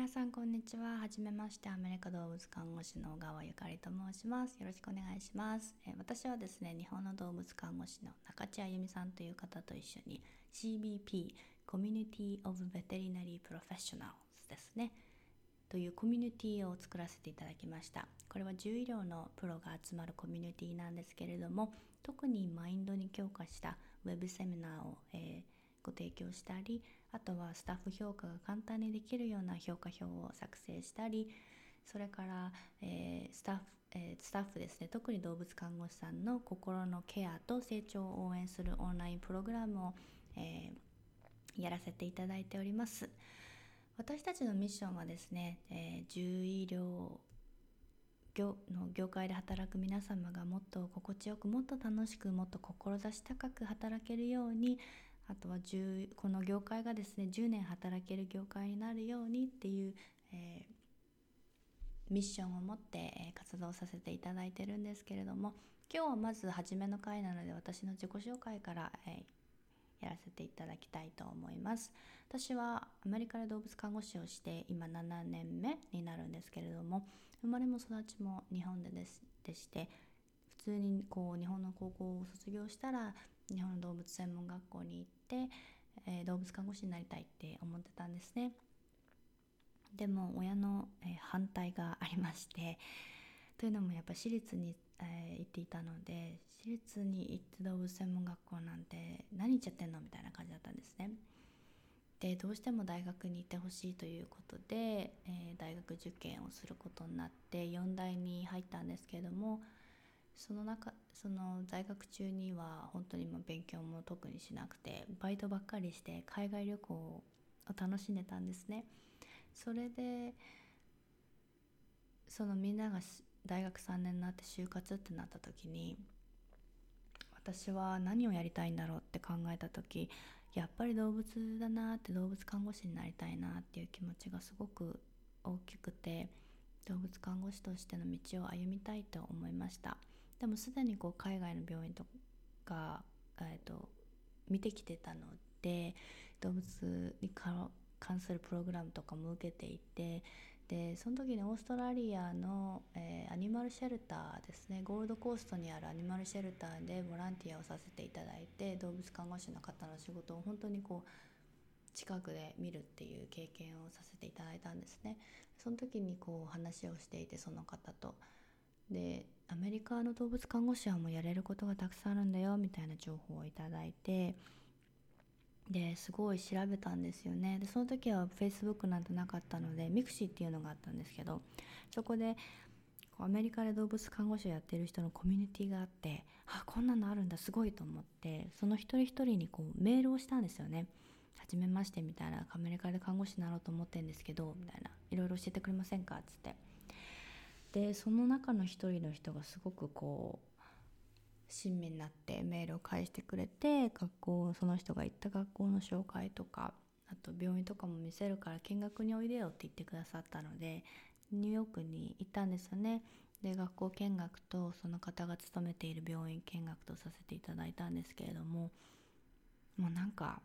皆さんこんにちは。はじめまして、アメリカ動物看護師の小川ゆかりと申します。よろしくお願いします。え私はですね、日本の動物看護師の中地あゆみさんという方と一緒に CBP、Community of Veterinary Professionals ですね。というコミュニティを作らせていただきました。これは獣医療のプロが集まるコミュニティなんですけれども、特にマインドに強化したウェブセミナーを、えーご提供したりあとはスタッフ評価が簡単にできるような評価表を作成したりそれから、えー、スタッフ、えー、スタッフですね。特に動物看護師さんの心のケアと成長を応援するオンラインプログラムを、えー、やらせていただいております。私たちのミッションはですね、え、獣医療業の業界で働く皆様がもっと心地よくもっと楽しくもっと志高く働けるようにあとはこの業界がですね10年働ける業界になるようにっていう、えー、ミッションを持って、活動させていただいてるんですけれども今日はまず初めの回なので私の自己紹介から、えー、やらせていただきたいと思います。私はアメリカで動物看護師をして今7年目になるんですけれども生まれも育ちも日本でですでして普通にこう日本の高校を卒業したら日本の動物専門学校に行って、えー、動物看護師になりたいって思ってたんですね。でも親の、え、反対がありましてというのもやっぱ私立に、えー、行っていたので私立に行って動物専門学校なんて何言っちゃってんのみたいな感じだったんですね。でどうしても大学に行ってほしいということで、えー、大学受験をすることになって4大に入ったんですけれどもその中その在学中には本当にもう勉強も特にしなくてバイトばっかりして海外旅行を楽しんでたんですね。それでそのみんなが大学3年になって就活ってなった時に私は何をやりたいんだろうって考えた時やっぱり動物だなって動物看護師になりたいなっていう気持ちがすごく大きくて動物看護師としての道を歩みたいと思いました。でもすでにこう海外の病院とか、えーと、見てきてたので動物に関するプログラムとかも受けていてでその時にオーストラリアの、えー、アニマルシェルターですねゴールドコーストにあるアニマルシェルターでボランティアをさせていただいて動物看護師の方の仕事を本当にこう近くで見るっていう経験をさせていただいたんですね。その時にこう話をしていてその方と。でアメリカの動物看護師はもうやれることがたくさんあるんだよみたいな情報をいただいてですごい調べたんですよね。でその時は Facebook なんてなかったので mixi っていうのがあったんですけどそこでアメリカで動物看護師をやってる人のコミュニティがあってあこんなのあるんだすごいと思ってその一人一人にこうメールをしたんですよね。はじめましてみたいなアメリカで看護師になろうと思ってるんですけどみたいな。いろいろ教えてくれませんか？っつって。でその中の一人の人がすごくこう親身になってメールを返してくれて学校その人が行った学校の紹介とかあと病院とかも見せるから見学においでよって言ってくださったのでニューヨークに行ったんですよね。で学校見学とその方が勤めている病院見学とさせていただいたんですけれどももうなんか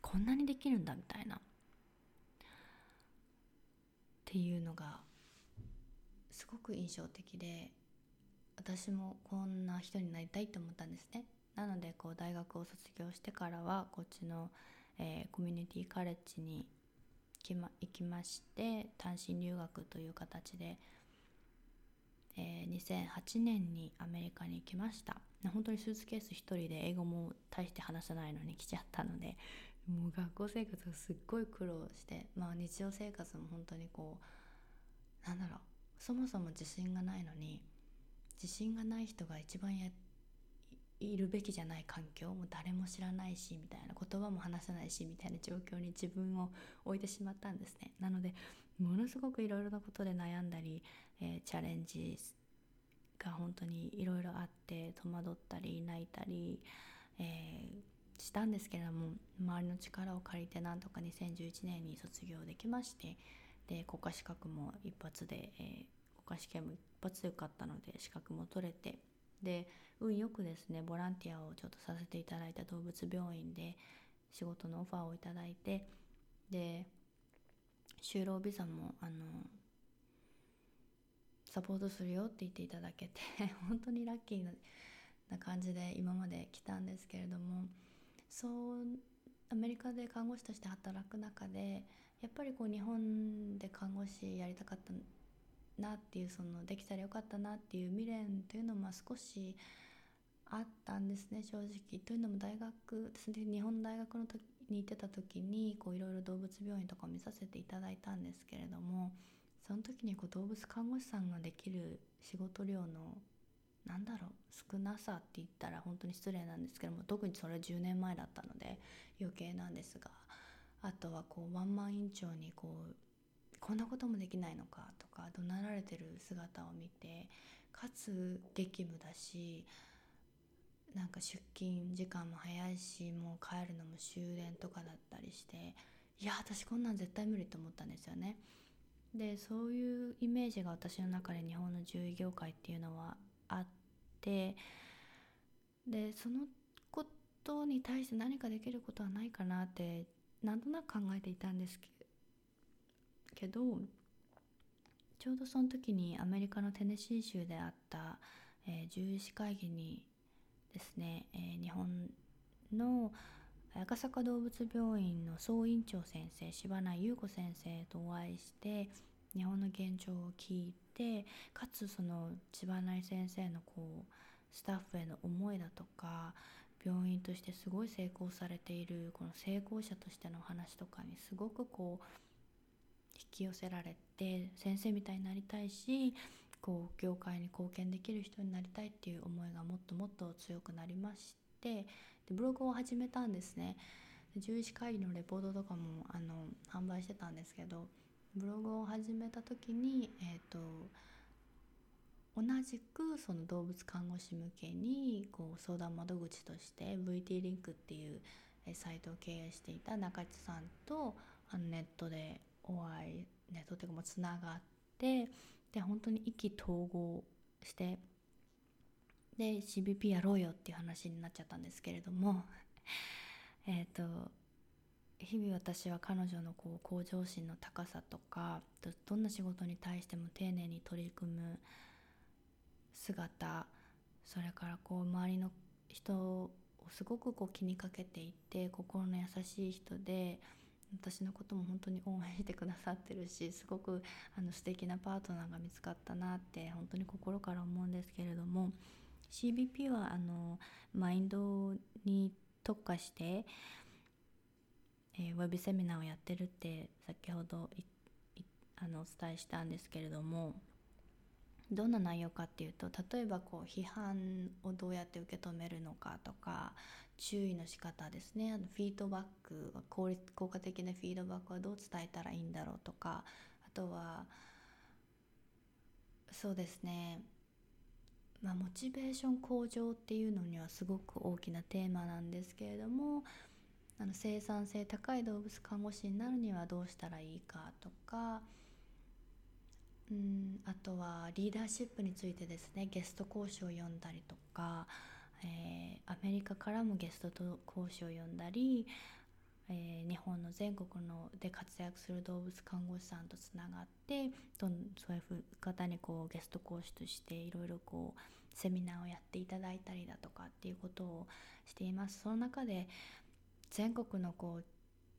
こんなにできるんだみたいな。っていうのがすごく印象的で私もこんな人になりたいと思ったんですね。なのでこう大学を卒業してからはこっちの、えー、コミュニティカレッジに行きま行きまして単身留学という形で、えー、2008年にアメリカに行きました。本当にスーツケース1人で英語も大して話せないのに来ちゃったのでもう学校生活がすっごい苦労してまあ日常生活も本当にこうなんだろうそもそも自信がないのに自信がない人が一番やいるべきじゃない環境も誰も知らないしみたいな言葉も話せないしみたいな状況に自分を置いてしまったんですね。なのでものすごくいろいろなことで悩んだり、えー、チャレンジが本当にいろいろあって戸惑ったり泣いたり、えー、したんですけれども周りの力を借りてなんとか2011年に卒業できましてで国家資格も一発で、えー、国家試験も一発で受かったので資格も取れてで運よくですねボランティアをちょっとさせていただいた動物病院で仕事のオファーをいただいてで就労ビザもあのサポートするよって言っていただけて 本当にラッキーな感じで今まで来たんですけれどもそうアメリカで看護師として働く中でやっぱりこう日本で看護師やりたかったなっていうそのできたらよかったなっていう未練というのも少しあったんですね正直。というのも大学日本大学の時に行ってた時にいろいろ動物病院とかを見させていただいたんですけれどもその時にこう動物看護師さんができる仕事量のなんだろう少なさって言ったら本当に失礼なんですけども特にそれは10年前だったので余計なんですがあとはこうワンマン院長にこうこんなこともできないのかとか怒鳴られてる姿を見てかつ激務だしなんか出勤時間も早いしもう帰るのも終電とかだったりしていや私こんなん絶対無理と思ったんですよね。でそういうイメージが私の中で日本の獣医業界っていうのはあってでそのことに対して何かできることはないかなってなんとなく考えていたんですけどちょうどその時にアメリカのテネシー州であった、えー、獣医師会議にですね、えー、日本の赤坂動物病院の総院長先生柴内優子先生とお会いして日本の現状を聞いてかつその千葉内先生のこうスタッフへの思いだとか病院としてすごい成功されているこの成功者としての話とかにすごくこう引き寄せられて先生みたいになりたいしこう業界に貢献できる人になりたいっていう思いがもっともっと強くなりましてでブログを始めたんですね。獣医師会議のレポートとかもあの販売してたんですけどブログを始めた時に、えーと、同じくその動物看護師向けにこう相談窓口として VT リンクっていうサイトを経営していた中地さんとあのネットでお会いネットっていうかもうつながってで本当に意気投合してで CBP やろうよっていう話になっちゃったんですけれども えっと日々私は彼女のこう向上心の高さとかどんな仕事に対しても丁寧に取り組む姿それからこう周りの人をすごくこう気にかけていて心の優しい人で私のことも本当に応援してくださってるしすごくあの素敵なパートナーが見つかったなって本当に心から思うんですけれども CBP はあのマインドに特化してえー、ウェブセミナーをやってるって先ほどあのお伝えしたんですけれどもどんな内容かっていうと例えばこう批判をどうやって受け止めるのかとか注意の仕方ですね。あのフィードバック効率効果的なフィードバックはどう伝えたらいいんだろうとかあとはそうですね。まあ、モチベーション向上っていうのにはすごく大きなテーマなんですけれどもあの生産性高い動物看護師になるにはどうしたらいいかとかうんあとはリーダーシップについてですねゲスト講師を呼んだりとか、えー、アメリカからもゲスト講師を呼んだり、えー、日本の全国ので活躍する動物看護師さんとつながってどんそういう方にこうゲスト講師としていろいろこうセミナーをやっていただいたりだとかっていうことをしています。その中で全国のこう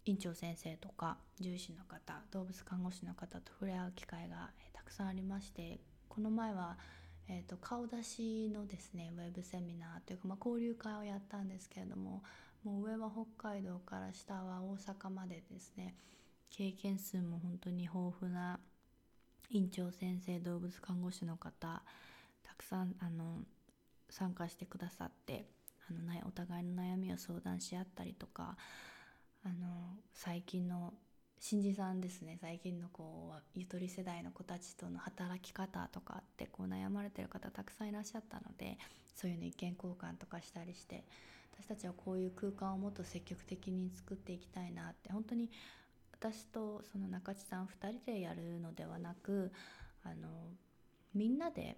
院長先生とか獣医師の方動物看護師の方と触れ合う機会が、たくさんありましてこの前は、えーと、顔出しのですねウェブセミナーというか、まあ、交流会をやったんですけれどももう上は北海道から下は大阪までですね経験数も本当に豊富な院長先生動物看護師の方たくさんあの参加してくださってあのお互いの悩みを相談し合ったりとかあの最近の新次さんですね最近のこうゆとり世代の子たちとの働き方とかってこう悩まれてる方たくさんいらっしゃったのでそういうの意見交換とかしたりして私たちはこういう空間をもっと積極的に作っていきたいなって本当に私とその中地さん2人でやるのではなくあのみんなで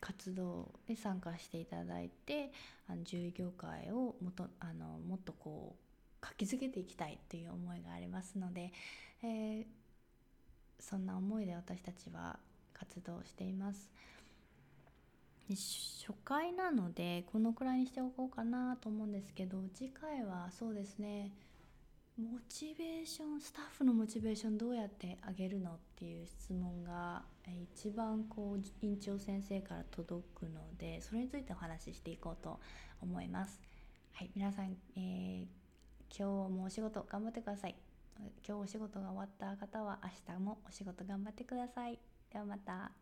活動に参加していただいてあの獣医業界をもとあのもっとこう活気づけていきたいという思いがありますので、えー、そんな思いで私たちは活動しています。初回なのでこのくらいにしておこうかなと思うんですけど次回はそうですねモチベーションスタッフのモチベーションどうやって上げるのっていう質問が一番こう院長先生から届くのでそれについてお話ししていこうと思います。はい皆さん、えー、今日もお仕事頑張ってください。今日お仕事が終わった方は明日もお仕事頑張ってください。ではまた。